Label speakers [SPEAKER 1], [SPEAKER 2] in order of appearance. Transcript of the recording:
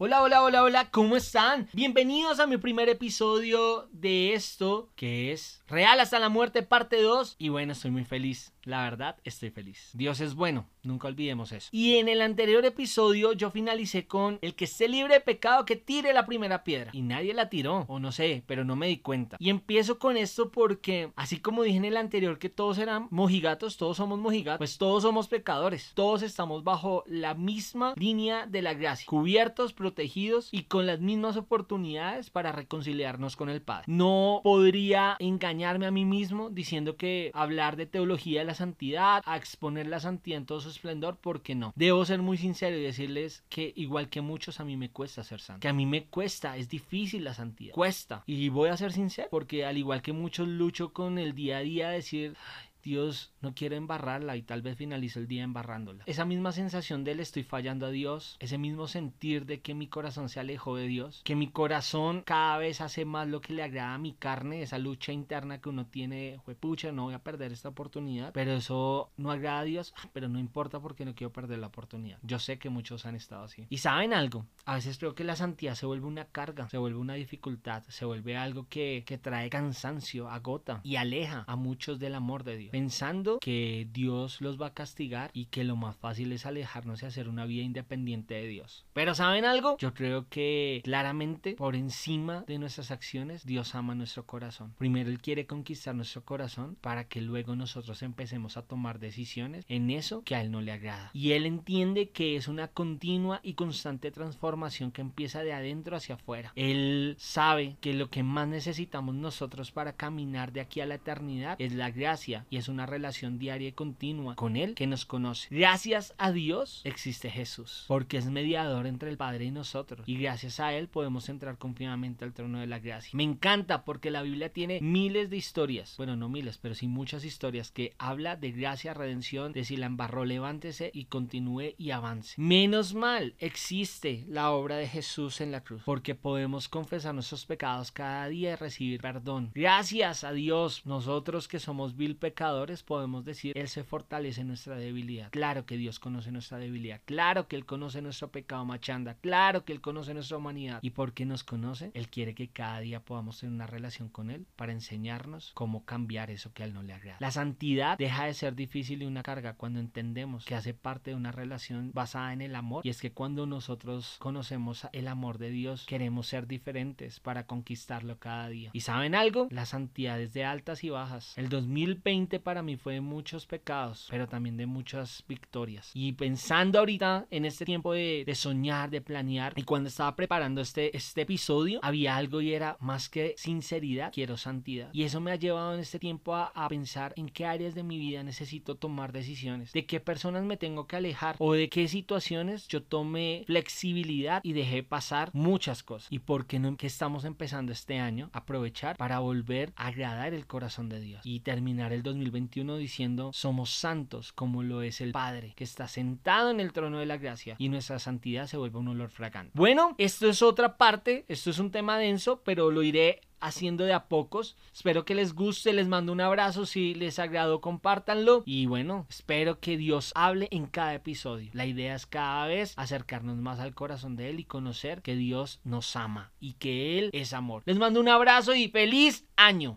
[SPEAKER 1] Hola, hola, hola, hola, ¿cómo están? Bienvenidos a mi primer episodio de esto que es Real hasta la muerte parte 2 y bueno, estoy muy feliz. La verdad, estoy feliz. Dios es bueno, nunca olvidemos eso. Y en el anterior episodio yo finalicé con el que esté libre de pecado que tire la primera piedra. Y nadie la tiró, o no sé, pero no me di cuenta. Y empiezo con esto porque, así como dije en el anterior que todos eran mojigatos, todos somos mojigatos, pues todos somos pecadores. Todos estamos bajo la misma línea de la gracia, cubiertos, y con las mismas oportunidades para reconciliarnos con el Padre. No podría engañarme a mí mismo diciendo que hablar de teología de la santidad, a exponer la santidad en todo su esplendor, porque no. Debo ser muy sincero y decirles que igual que muchos a mí me cuesta ser santo. Que a mí me cuesta, es difícil la santidad. Cuesta. Y voy a ser sincero, porque al igual que muchos lucho con el día a día decir, Dios no quiere embarrarla y tal vez finalice el día embarrándola. Esa misma sensación de le estoy fallando a Dios, ese mismo sentir de que mi corazón se alejó de Dios, que mi corazón cada vez hace más lo que le agrada a mi carne, esa lucha interna que uno tiene, pucha, no voy a perder esta oportunidad, pero eso no agrada a Dios, ah, pero no importa porque no quiero perder la oportunidad. Yo sé que muchos han estado así. Y saben algo, a veces creo que la santidad se vuelve una carga, se vuelve una dificultad, se vuelve algo que, que trae cansancio, agota y aleja a muchos del amor de Dios pensando que Dios los va a castigar y que lo más fácil es alejarnos y hacer una vida independiente de Dios. Pero ¿saben algo? Yo creo que claramente por encima de nuestras acciones Dios ama nuestro corazón. Primero Él quiere conquistar nuestro corazón para que luego nosotros empecemos a tomar decisiones en eso que a Él no le agrada. Y Él entiende que es una continua y constante transformación que empieza de adentro hacia afuera. Él sabe que lo que más necesitamos nosotros para caminar de aquí a la eternidad es la gracia y es una relación diaria y continua con Él que nos conoce. Gracias a Dios existe Jesús, porque es mediador entre el Padre y nosotros. Y gracias a Él podemos entrar confiadamente al trono de la gracia. Me encanta porque la Biblia tiene miles de historias, bueno, no miles, pero sí muchas historias que habla de gracia, redención, de si la embarró, levántese y continúe y avance. Menos mal existe la obra de Jesús en la cruz, porque podemos confesar nuestros pecados cada día y recibir perdón. Gracias a Dios, nosotros que somos vil pecadores, podemos decir, Él se fortalece nuestra debilidad. Claro que Dios conoce nuestra debilidad. Claro que Él conoce nuestro pecado machanda. Claro que Él conoce nuestra humanidad. ¿Y por qué nos conoce? Él quiere que cada día podamos tener una relación con Él para enseñarnos cómo cambiar eso que a Él no le agrada. La santidad deja de ser difícil y una carga cuando entendemos que hace parte de una relación basada en el amor. Y es que cuando nosotros conocemos el amor de Dios, queremos ser diferentes para conquistarlo cada día. ¿Y saben algo? La santidad es de altas y bajas. El 2020 para mí fue de muchos pecados, pero también de muchas victorias. Y pensando ahorita en este tiempo de, soñar, de planear, y cuando estaba preparando este, este episodio, había algo y era más que sinceridad, quiero santidad. Y eso me ha llevado en este tiempo a, pensar en qué áreas de mi vida necesito tomar decisiones, de qué personas me tengo que alejar o de qué situaciones yo tome flexibilidad y dejé pasar muchas cosas. Y por qué no que estamos empezando este año, aprovechar para volver a agradar el corazón de Dios y terminar el 2020 diciendo somos santos como lo es el Padre que está sentado en el trono de la gracia y nuestra santidad se vuelve un olor fragante. Bueno, esto es otra parte, esto es un tema denso, pero lo iré haciendo de a pocos. Espero que les guste, les mando un abrazo, si les agradó compártanlo y bueno, espero que Dios hable en cada episodio. La idea es cada vez acercarnos más al corazón de Él y conocer que Dios nos ama y que Él es amor. Les mando un abrazo y feliz año.